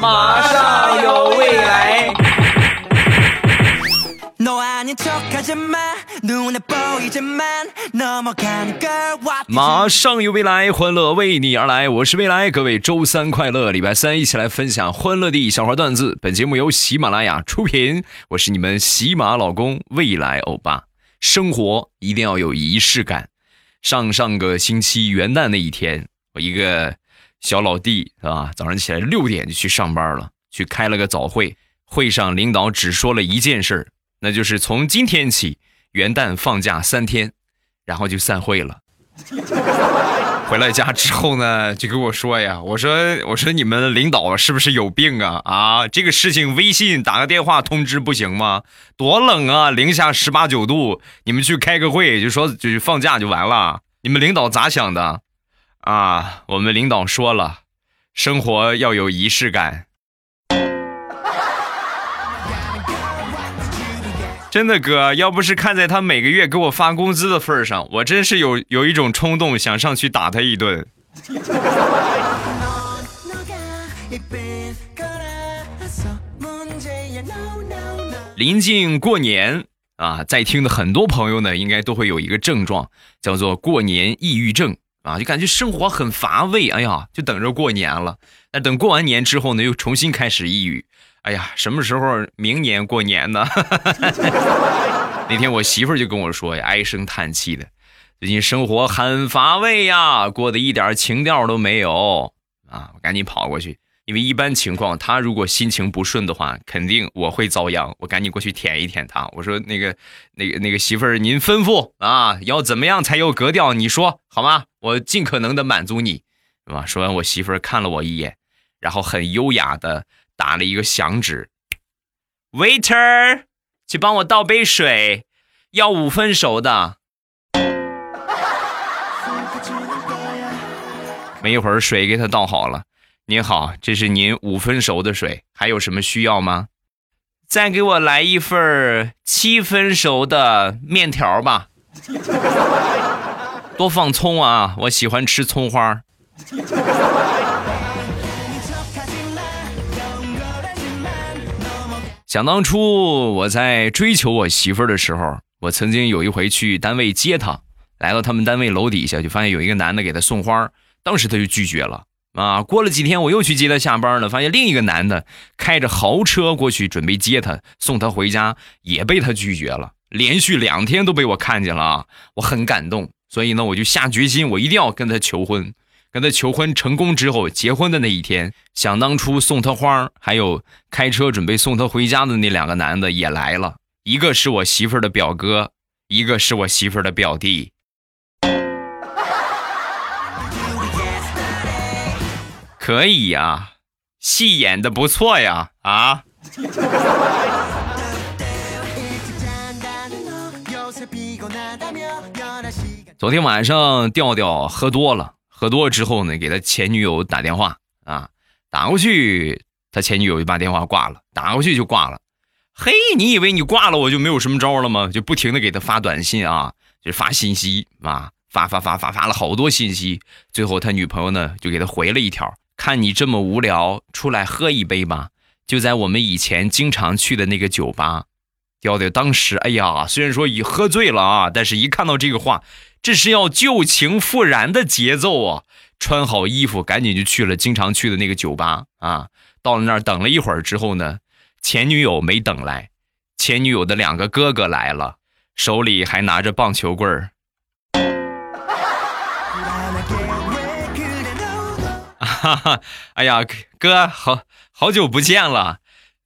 马上有未来。马上有未来，欢乐为你而来。我是未来，各位周三快乐，礼拜三一起来分享欢乐的小花段子。本节目由喜马拉雅出品，我是你们喜马老公未来欧巴。生活一定要有仪式感。上上个星期元旦那一天，我一个小老弟是吧？早上起来六点就去上班了，去开了个早会。会上领导只说了一件事那就是从今天起元旦放假三天，然后就散会了。回来家之后呢，就跟我说呀：“我说，我说你们领导是不是有病啊？啊，这个事情微信打个电话通知不行吗？多冷啊，零下十八九度，你们去开个会就说就放假就完了？你们领导咋想的？啊，我们领导说了，生活要有仪式感。”真的哥，要不是看在他每个月给我发工资的份上，我真是有有一种冲动想上去打他一顿。临近过年啊，在听的很多朋友呢，应该都会有一个症状，叫做过年抑郁症啊，就感觉生活很乏味，哎呀，就等着过年了。那等过完年之后呢，又重新开始抑郁。哎呀，什么时候明年过年呢？那天我媳妇就跟我说呀，唉声叹气的，最近生活很乏味呀，过得一点情调都没有啊！我赶紧跑过去，因为一般情况，他如果心情不顺的话，肯定我会遭殃。我赶紧过去舔一舔他，我说那个、那个、那个媳妇儿，您吩咐啊，要怎么样才有格调？你说好吗？我尽可能的满足你，是吧？说完，我媳妇儿看了我一眼，然后很优雅的。打了一个响指，waiter，去帮我倒杯水，要五分熟的。没一会儿，水给他倒好了。您好，这是您五分熟的水，还有什么需要吗？再给我来一份七分熟的面条吧。多放葱啊，我喜欢吃葱花。想当初我在追求我媳妇儿的时候，我曾经有一回去单位接她，来到他们单位楼底下，就发现有一个男的给她送花，当时她就拒绝了啊。过了几天，我又去接她下班了，发现另一个男的开着豪车过去准备接她送她回家，也被她拒绝了。连续两天都被我看见了啊，我很感动，所以呢，我就下决心，我一定要跟她求婚。跟他求婚成功之后，结婚的那一天，想当初送他花还有开车准备送他回家的那两个男的也来了，一个是我媳妇儿的表哥，一个是我媳妇儿的表弟。可以呀，戏演的不错呀，啊！昨天晚上调调喝多了。喝多了之后呢，给他前女友打电话啊，打过去，他前女友就把电话挂了，打过去就挂了。嘿，你以为你挂了我就没有什么招了吗？就不停的给他发短信啊，就发信息啊，发发发发发了好多信息。最后他女朋友呢就给他回了一条：看你这么无聊，出来喝一杯吧，就在我们以前经常去的那个酒吧。调调当时，哎呀，虽然说已喝醉了啊，但是一看到这个话。这是要旧情复燃的节奏啊！穿好衣服，赶紧就去了经常去的那个酒吧啊。到了那儿等了一会儿之后呢，前女友没等来，前女友的两个哥哥来了，手里还拿着棒球棍儿。哈哈，哎呀，哥，好好久不见了，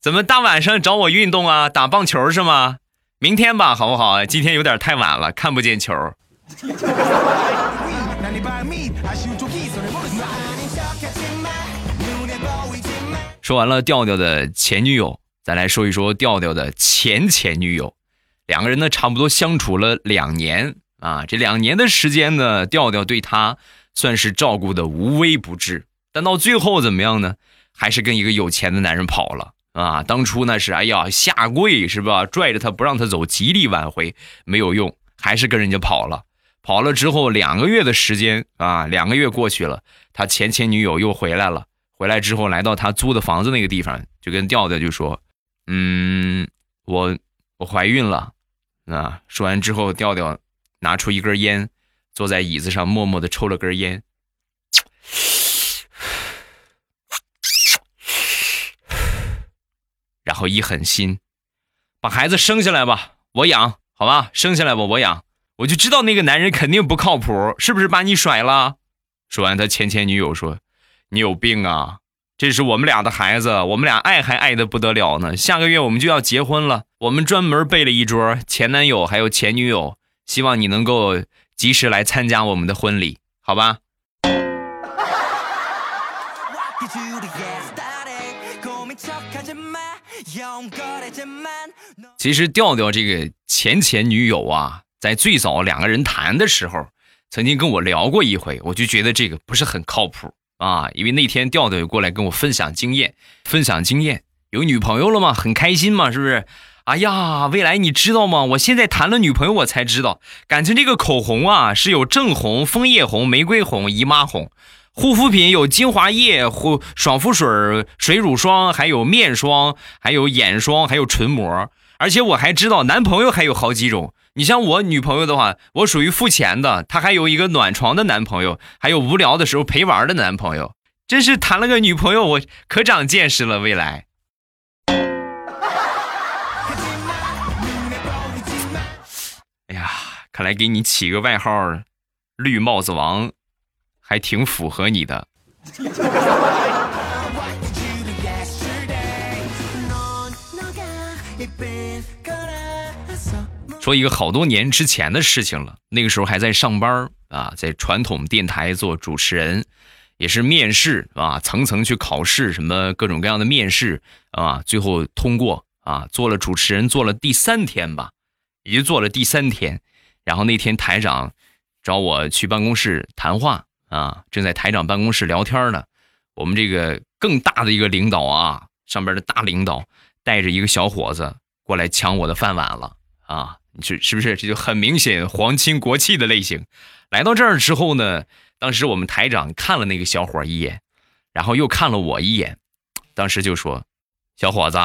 怎么大晚上找我运动啊？打棒球是吗？明天吧，好不好？今天有点太晚了，看不见球。说完了调调的前女友，再来说一说调调的前前女友。两个人呢，差不多相处了两年啊。这两年的时间呢，调调对她算是照顾的无微不至。但到最后怎么样呢？还是跟一个有钱的男人跑了啊。当初那是哎呀下跪是吧？拽着他不让他走，极力挽回没有用，还是跟人家跑了。跑了之后两个月的时间啊，两个月过去了，他前前女友又回来了。回来之后来到他租的房子那个地方，就跟调调就说：“嗯，我我怀孕了。”啊，说完之后，调调拿出一根烟，坐在椅子上默默的抽了根烟，后一狠心，把孩子生下来吧，我养，好吧，生下来吧，我养。我就知道那个男人肯定不靠谱，是不是把你甩了？说完，他前前女友说：“你有病啊！这是我们俩的孩子，我们俩爱还爱的不得了呢。下个月我们就要结婚了，我们专门备了一桌前男友还有前女友，希望你能够及时来参加我们的婚礼，好吧？”其实调调这个前前女友啊。在最早两个人谈的时候，曾经跟我聊过一回，我就觉得这个不是很靠谱啊。因为那天调调过来跟我分享经验，分享经验，有女朋友了吗？很开心嘛，是不是？哎呀，未来你知道吗？我现在谈了女朋友，我才知道，感情这个口红啊是有正红、枫叶红、玫瑰红、姨妈红，护肤品有精华液、护爽肤水、水乳霜，还有面霜，还有眼霜，还有唇膜，而且我还知道男朋友还有好几种。你像我女朋友的话，我属于付钱的，她还有一个暖床的男朋友，还有无聊的时候陪玩的男朋友，真是谈了个女朋友，我可长见识了。未来，哎呀，看来给你起个外号“绿帽子王”，还挺符合你的。说一个好多年之前的事情了，那个时候还在上班啊，在传统电台做主持人，也是面试啊，层层去考试，什么各种各样的面试啊，最后通过啊，做了主持人，做了第三天吧，也就做了第三天，然后那天台长找我去办公室谈话啊，正在台长办公室聊天呢，我们这个更大的一个领导啊，上边的大领导带着一个小伙子过来抢我的饭碗了啊。你是是不是这就很明显皇亲国戚的类型？来到这儿之后呢，当时我们台长看了那个小伙一眼，然后又看了我一眼，当时就说：“小伙子，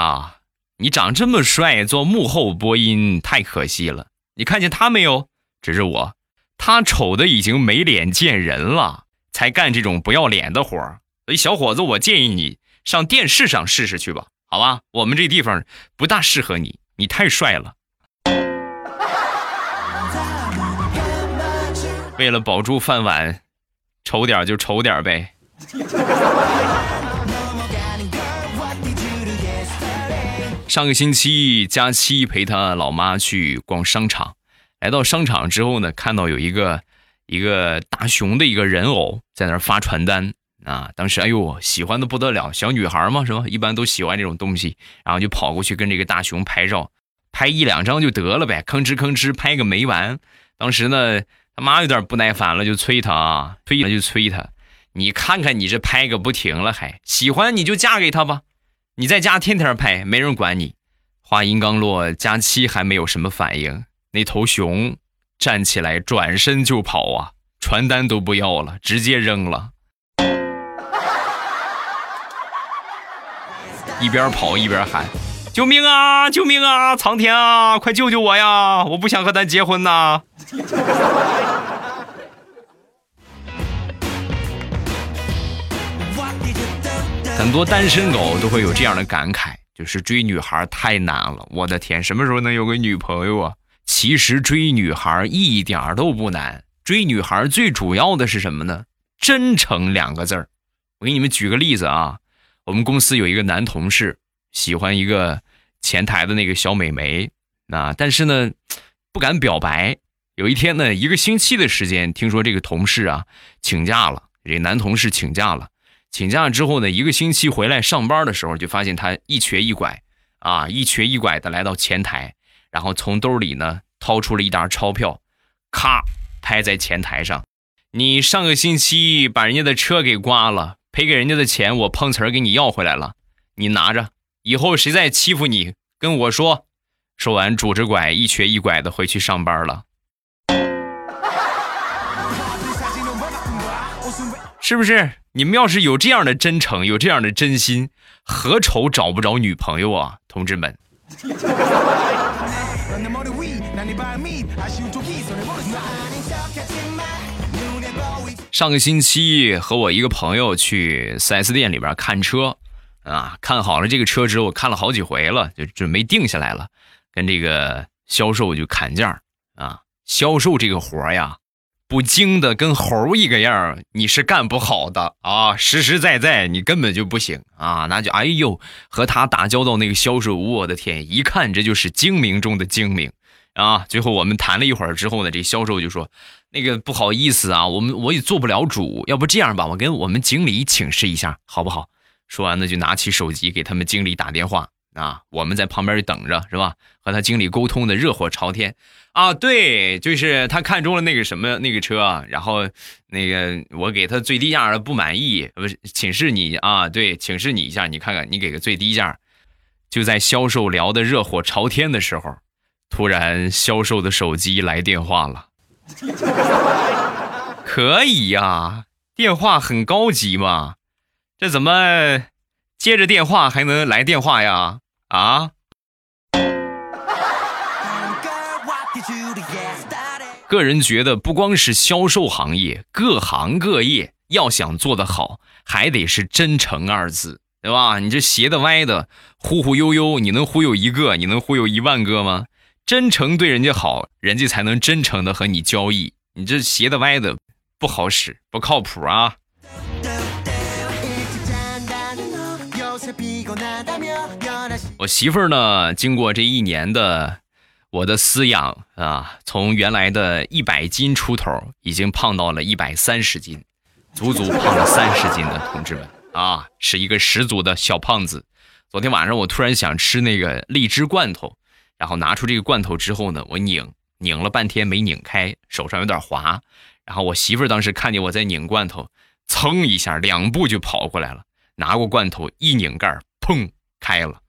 你长这么帅，做幕后播音太可惜了。你看见他没有？指着我，他丑的已经没脸见人了，才干这种不要脸的活儿。所以小伙子，我建议你上电视上试试去吧，好吧？我们这地方不大适合你，你太帅了。”为了保住饭碗，丑点就丑点呗。上个星期，佳期陪他老妈去逛商场，来到商场之后呢，看到有一个一个大熊的一个人偶在那儿发传单啊。当时哎呦，喜欢的不得了，小女孩嘛是吧？一般都喜欢这种东西，然后就跑过去跟这个大熊拍照，拍一两张就得了呗，吭哧吭哧拍个没完。当时呢。他妈有点不耐烦了，就催他啊，催他就催他。你看看你这拍个不停了，还喜欢你就嫁给他吧。你在家天天拍，没人管你。话音刚落，佳期还没有什么反应，那头熊站起来转身就跑啊，传单都不要了，直接扔了。一边跑一边喊：“救命啊！救命啊！苍天啊，快救救我呀！我不想和他结婚呐！”很多单身狗都会有这样的感慨，就是追女孩太难了。我的天，什么时候能有个女朋友啊？其实追女孩一点都不难，追女孩最主要的是什么呢？真诚两个字儿。我给你们举个例子啊，我们公司有一个男同事喜欢一个前台的那个小美眉，啊但是呢，不敢表白。有一天呢，一个星期的时间，听说这个同事啊请假了，这男同事请假了，请假之后呢，一个星期回来上班的时候，就发现他一瘸一拐，啊，一瘸一拐的来到前台，然后从兜里呢掏出了一沓钞票，咔拍在前台上，你上个星期把人家的车给刮了，赔给人家的钱我碰瓷儿给你要回来了，你拿着，以后谁再欺负你，跟我说。说完，拄着拐一瘸一拐的回去上班了。是不是？你们要是有这样的真诚，有这样的真心，何愁找不着女朋友啊，同志们！上个星期和我一个朋友去 4S 店里边看车，啊，看好了这个车之后，看了好几回了，就准备定下来了，跟这个销售就砍价啊，销售这个活呀。不精的跟猴一个样你是干不好的啊！实实在在，你根本就不行啊！那就哎呦，和他打交道那个销售，我的天，一看这就是精明中的精明啊！最后我们谈了一会儿之后呢，这销售就说：“那个不好意思啊，我们我也做不了主，要不这样吧，我跟我们经理请示一下，好不好？”说完呢，就拿起手机给他们经理打电话。啊，我们在旁边等着，是吧？和他经理沟通的热火朝天。啊，对，就是他看中了那个什么那个车，然后那个我给他最低价不满意，不是请示你啊？对，请示你一下，你看看，你给个最低价。就在销售聊的热火朝天的时候，突然销售的手机来电话了。可以呀，电话很高级嘛，这怎么接着电话还能来电话呀？啊！个人觉得，不光是销售行业，各行各业要想做得好，还得是真诚二字，对吧？你这斜的歪的，忽忽悠悠，你能忽悠一个，你能忽悠一万个吗？真诚对人家好，人家才能真诚的和你交易。你这斜的歪的，不好使，不靠谱啊！我媳妇儿呢，经过这一年的我的饲养啊，从原来的一百斤出头，已经胖到了一百三十斤，足足胖了三十斤的同志们啊，是一个十足的小胖子。昨天晚上我突然想吃那个荔枝罐头，然后拿出这个罐头之后呢，我拧拧了半天没拧开，手上有点滑。然后我媳妇儿当时看见我在拧罐头，噌一下两步就跑过来了，拿过罐头一拧盖，砰开了。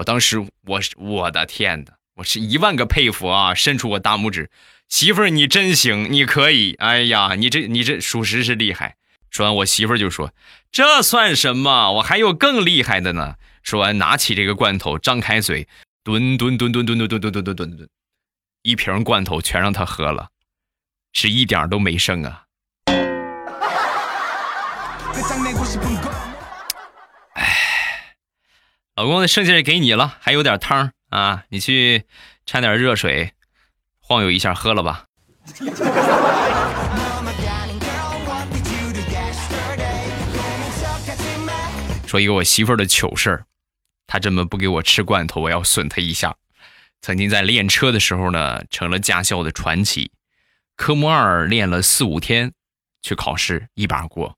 我当时，我是我的天哪，我是一万个佩服啊！伸出我大拇指，媳妇儿你真行，你可以，哎呀，你这你这属实是厉害。说完，我媳妇儿就说：“这算什么？我还有更厉害的呢。”说完，拿起这个罐头，张开嘴，吨吨吨吨吨吨吨吨吨吨吨吨，一瓶罐头全让他喝了，是一点都没剩啊。老公，剩下的给你了，还有点汤啊，你去掺点热水，晃悠一下喝了吧。说一个我媳妇儿的糗事儿，她这么不给我吃罐头，我要损她一下。曾经在练车的时候呢，成了驾校的传奇。科目二练了四五天，去考试一把过。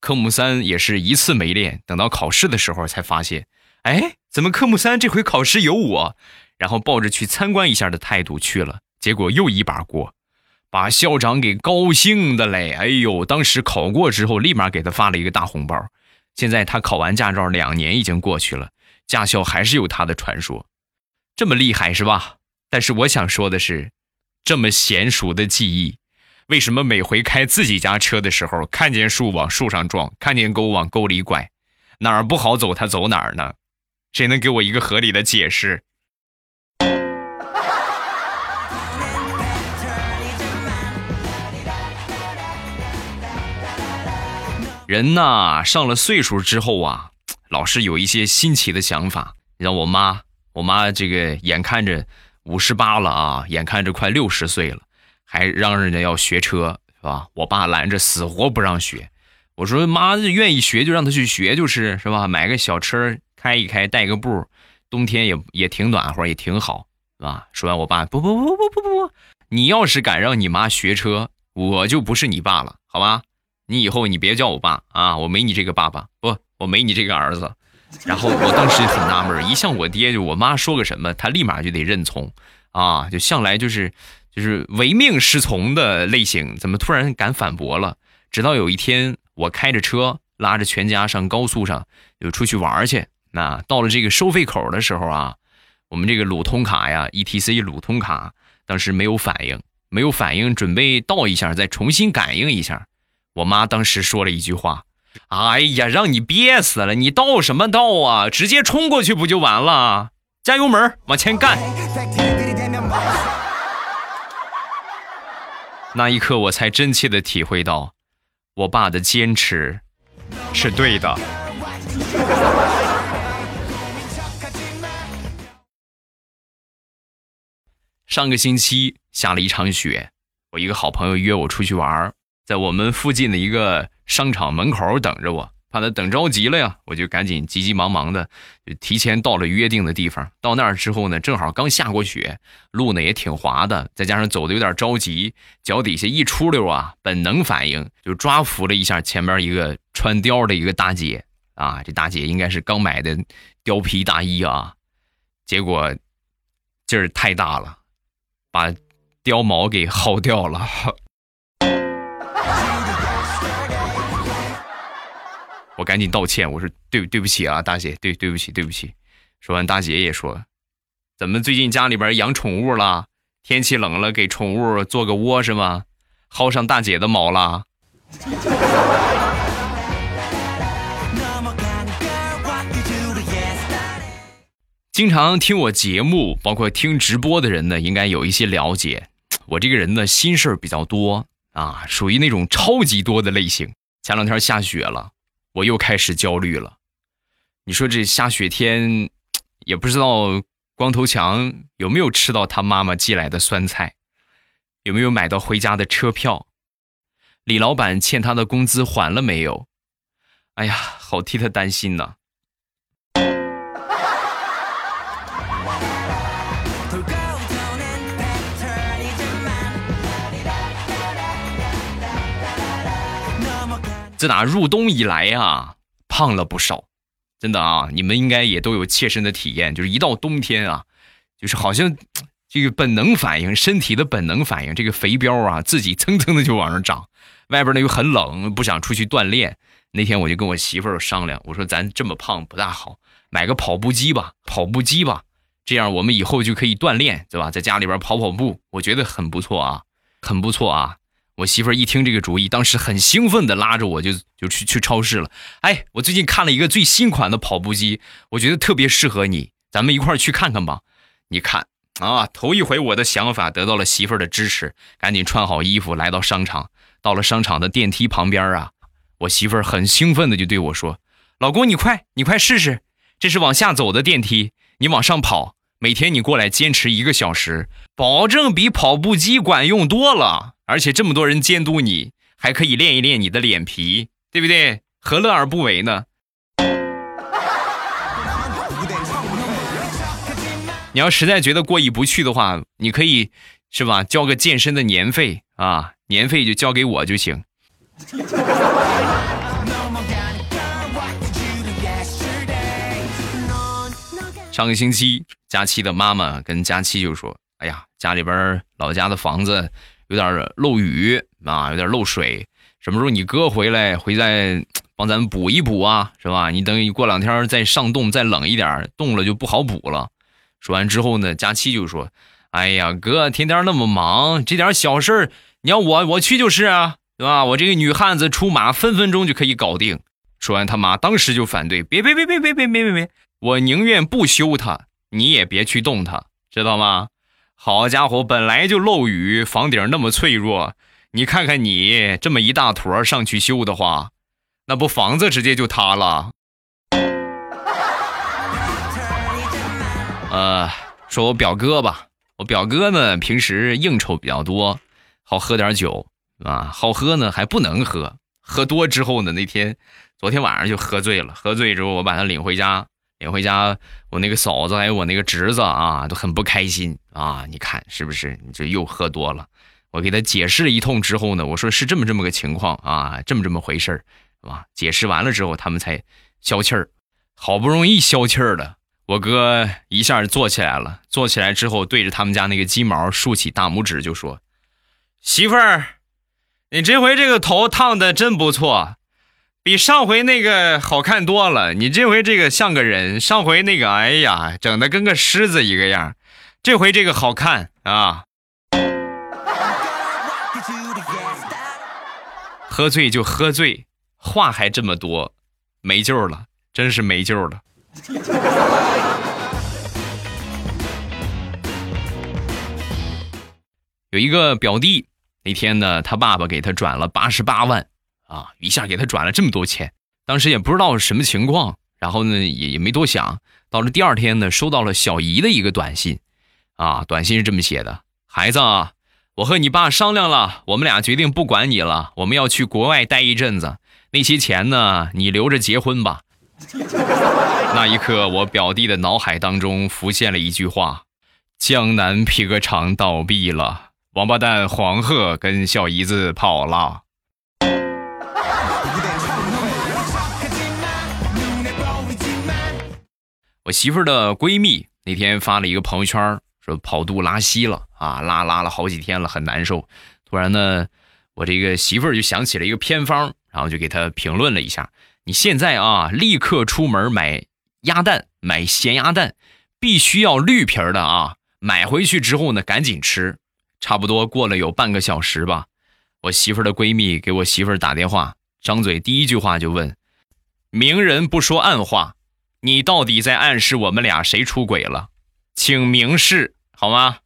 科目三也是一次没练，等到考试的时候才发现。哎，怎么科目三这回考试有我？然后抱着去参观一下的态度去了，结果又一把过，把校长给高兴的嘞！哎呦，当时考过之后，立马给他发了一个大红包。现在他考完驾照两年已经过去了，驾校还是有他的传说，这么厉害是吧？但是我想说的是，这么娴熟的技艺，为什么每回开自己家车的时候，看见树往树上撞，看见沟往沟里拐，哪儿不好走他走哪儿呢？谁能给我一个合理的解释？人呐，上了岁数之后啊，老是有一些新奇的想法。让我妈，我妈这个眼看着五十八了啊，眼看着快六十岁了，还嚷嚷着要学车，是吧？我爸拦着，死活不让学。我说妈，愿意学就让他去学，就是是吧？买个小车。开一开，带个步，冬天也也挺暖和，也挺好，是吧？说完，我爸不不不不不不不，你要是敢让你妈学车，我就不是你爸了，好吧？你以后你别叫我爸啊，我没你这个爸爸，不，我没你这个儿子。然后我当时很纳闷，一向我爹就我妈说个什么，他立马就得认从，啊，就向来就是就是唯命是从的类型，怎么突然敢反驳了？直到有一天，我开着车拉着全家上高速上，就出去玩去。那到了这个收费口的时候啊，我们这个鲁通卡呀，E T C 鲁通卡当时没有反应，没有反应，准备倒一下，再重新感应一下。我妈当时说了一句话：“哎呀，让你憋死了，你倒什么倒啊？直接冲过去不就完了？加油门，往前干！”那一刻，我才真切的体会到，我爸的坚持是对的。上个星期下了一场雪，我一个好朋友约我出去玩，在我们附近的一个商场门口等着我，怕他等着急了呀，我就赶紧急急忙忙的就提前到了约定的地方。到那儿之后呢，正好刚下过雪，路呢也挺滑的，再加上走的有点着急，脚底下一出溜啊，本能反应就抓扶了一下前面一个穿貂的一个大姐啊，这大姐应该是刚买的貂皮大衣啊，结果劲儿太大了。把貂毛给薅掉了，我赶紧道歉，我说对对不起啊，大姐，对对不起对不起。说完，大姐也说，怎么最近家里边养宠物了？天气冷了，给宠物做个窝是吗？薅上大姐的毛了？经常听我节目，包括听直播的人呢，应该有一些了解。我这个人呢，心事儿比较多啊，属于那种超级多的类型。前两天下雪了，我又开始焦虑了。你说这下雪天，也不知道光头强有没有吃到他妈妈寄来的酸菜，有没有买到回家的车票？李老板欠他的工资还了没有？哎呀，好替他担心呐。自打入冬以来啊，胖了不少，真的啊，你们应该也都有切身的体验，就是一到冬天啊，就是好像这个本能反应，身体的本能反应，这个肥膘啊，自己蹭蹭的就往上涨。外边呢又很冷，不想出去锻炼。那天我就跟我媳妇儿商量，我说咱这么胖不大好，买个跑步机吧，跑步机吧，这样我们以后就可以锻炼，对吧？在家里边跑跑步，我觉得很不错啊，很不错啊。我媳妇儿一听这个主意，当时很兴奋的拉着我就就去去超市了。哎，我最近看了一个最新款的跑步机，我觉得特别适合你，咱们一块儿去看看吧。你看啊，头一回我的想法得到了媳妇儿的支持，赶紧穿好衣服来到商场。到了商场的电梯旁边啊，我媳妇儿很兴奋的就对我说：“老公，你快你快试试，这是往下走的电梯，你往上跑。”每天你过来坚持一个小时，保证比跑步机管用多了。而且这么多人监督你，还可以练一练你的脸皮，对不对？何乐而不为呢？你要实在觉得过意不去的话，你可以是吧？交个健身的年费啊，年费就交给我就行。上个星期，佳期的妈妈跟佳期就说：“哎呀，家里边老家的房子有点漏雨啊，有点漏水。什么时候你哥回来，回再帮咱们补一补啊，是吧？你等你过两天再上冻，再冷一点，冻了就不好补了。”说完之后呢，佳期就说：“哎呀，哥，天天那么忙，这点小事你要我我去就是啊，对吧？我这个女汉子出马，分分钟就可以搞定。”说完，他妈当时就反对：“别别别别别别别别别！”我宁愿不修它，你也别去动它，知道吗？好家伙，本来就漏雨，房顶那么脆弱，你看看你这么一大坨上去修的话，那不房子直接就塌了。呃，说我表哥吧，我表哥呢平时应酬比较多，好喝点酒啊，好喝呢还不能喝，喝多之后呢，那天昨天晚上就喝醉了，喝醉之后我把他领回家。领回家，我那个嫂子还有我那个侄子啊，都很不开心啊！你看是不是？你这又喝多了。我给他解释了一通之后呢，我说是这么这么个情况啊，这么这么回事儿，是吧？解释完了之后，他们才消气儿。好不容易消气儿了，我哥一下坐起来了。坐起来之后，对着他们家那个鸡毛竖起大拇指就说：“媳妇儿，你这回这个头烫的真不错。”比上回那个好看多了，你这回这个像个人，上回那个，哎呀，整的跟个狮子一个样，这回这个好看啊！喝醉就喝醉，话还这么多，没救了，真是没救了。有一个表弟，那天呢，他爸爸给他转了八十八万，啊，一下给他转了这么多钱，当时也不知道什么情况，然后呢，也也没多想。到了第二天呢，收到了小姨的一个短信，啊，短信是这么写的：孩子，啊，我和你爸商量了，我们俩决定不管你了，我们要去国外待一阵子，那些钱呢，你留着结婚吧。那一刻，我表弟的脑海当中浮现了一句话：江南皮革厂倒闭了。王八蛋黄鹤跟小姨子跑了。我媳妇儿的闺蜜那天发了一个朋友圈，说跑肚拉稀了啊，拉拉了好几天了，很难受。突然呢，我这个媳妇儿就想起了一个偏方，然后就给她评论了一下：你现在啊，立刻出门买鸭蛋，买咸鸭蛋，必须要绿皮的啊。买回去之后呢，赶紧吃。差不多过了有半个小时吧，我媳妇儿的闺蜜给我媳妇儿打电话，张嘴第一句话就问：“明人不说暗话，你到底在暗示我们俩谁出轨了？请明示好吗？”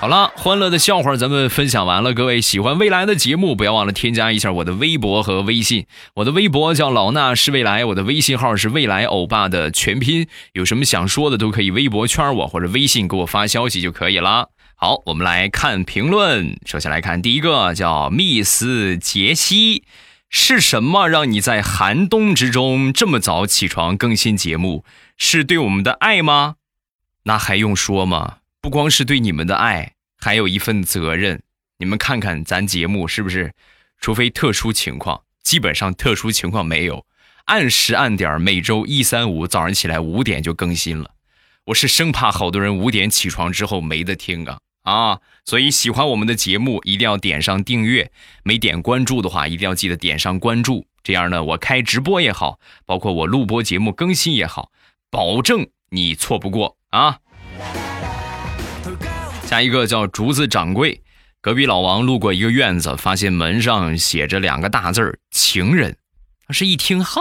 好了，欢乐的笑话咱们分享完了。各位喜欢未来的节目，不要忘了添加一下我的微博和微信。我的微博叫老衲是未来，我的微信号是未来欧巴的全拼。有什么想说的，都可以微博圈我或者微信给我发消息就可以了。好，我们来看评论。首先来看第一个，叫密斯杰西，是什么让你在寒冬之中这么早起床更新节目？是对我们的爱吗？那还用说吗？不光是对你们的爱，还有一份责任。你们看看咱节目是不是？除非特殊情况，基本上特殊情况没有，按时按点每周一、三、五早上起来五点就更新了。我是生怕好多人五点起床之后没得听啊啊！所以喜欢我们的节目，一定要点上订阅。没点关注的话，一定要记得点上关注。这样呢，我开直播也好，包括我录播节目更新也好，保证你错不过啊！下一个叫竹子掌柜，隔壁老王路过一个院子，发现门上写着两个大字儿“情人”。他是一听哈，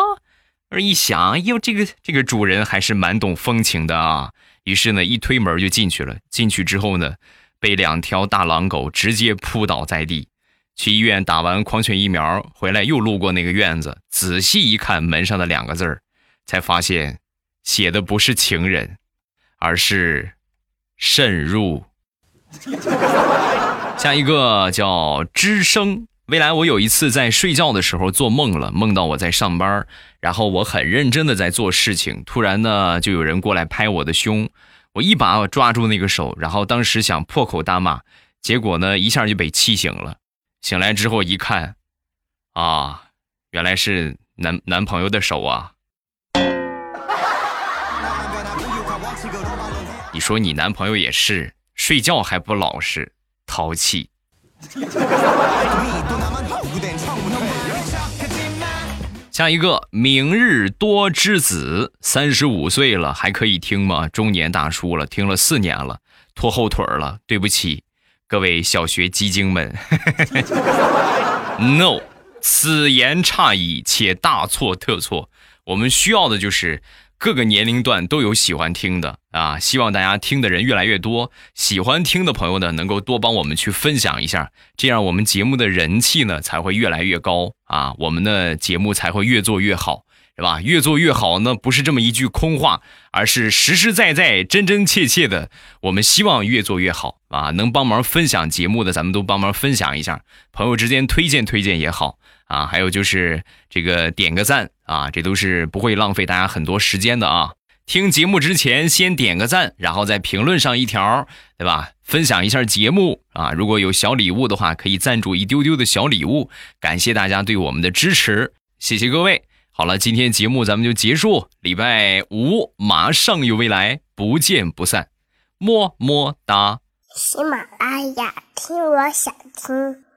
而一想，哎呦，这个这个主人还是蛮懂风情的啊。于是呢，一推门就进去了。进去之后呢，被两条大狼狗直接扑倒在地。去医院打完狂犬疫苗回来，又路过那个院子，仔细一看门上的两个字儿，才发现写的不是“情人”，而是“慎入”。下一个叫之声。未来我有一次在睡觉的时候做梦了，梦到我在上班，然后我很认真的在做事情，突然呢就有人过来拍我的胸，我一把抓住那个手，然后当时想破口大骂，结果呢一下就被气醒了。醒来之后一看，啊，原来是男男朋友的手啊！你说你男朋友也是。睡觉还不老实，淘气。下一个，明日多之子，三十五岁了，还可以听吗？中年大叔了，听了四年了，拖后腿了，对不起，各位小学鸡精们。No，此言差矣，且大错特错。我们需要的就是。各个年龄段都有喜欢听的啊，希望大家听的人越来越多。喜欢听的朋友呢，能够多帮我们去分享一下，这样我们节目的人气呢才会越来越高啊，我们的节目才会越做越好，是吧？越做越好呢，不是这么一句空话，而是实实在在、真真切切的。我们希望越做越好啊，能帮忙分享节目的，咱们都帮忙分享一下，朋友之间推荐推荐也好。啊，还有就是这个点个赞啊，这都是不会浪费大家很多时间的啊。听节目之前先点个赞，然后在评论上一条，对吧？分享一下节目啊。如果有小礼物的话，可以赞助一丢丢的小礼物，感谢大家对我们的支持，谢谢各位。好了，今天节目咱们就结束，礼拜五马上有未来，不见不散，么么哒。喜马拉雅，听我想听。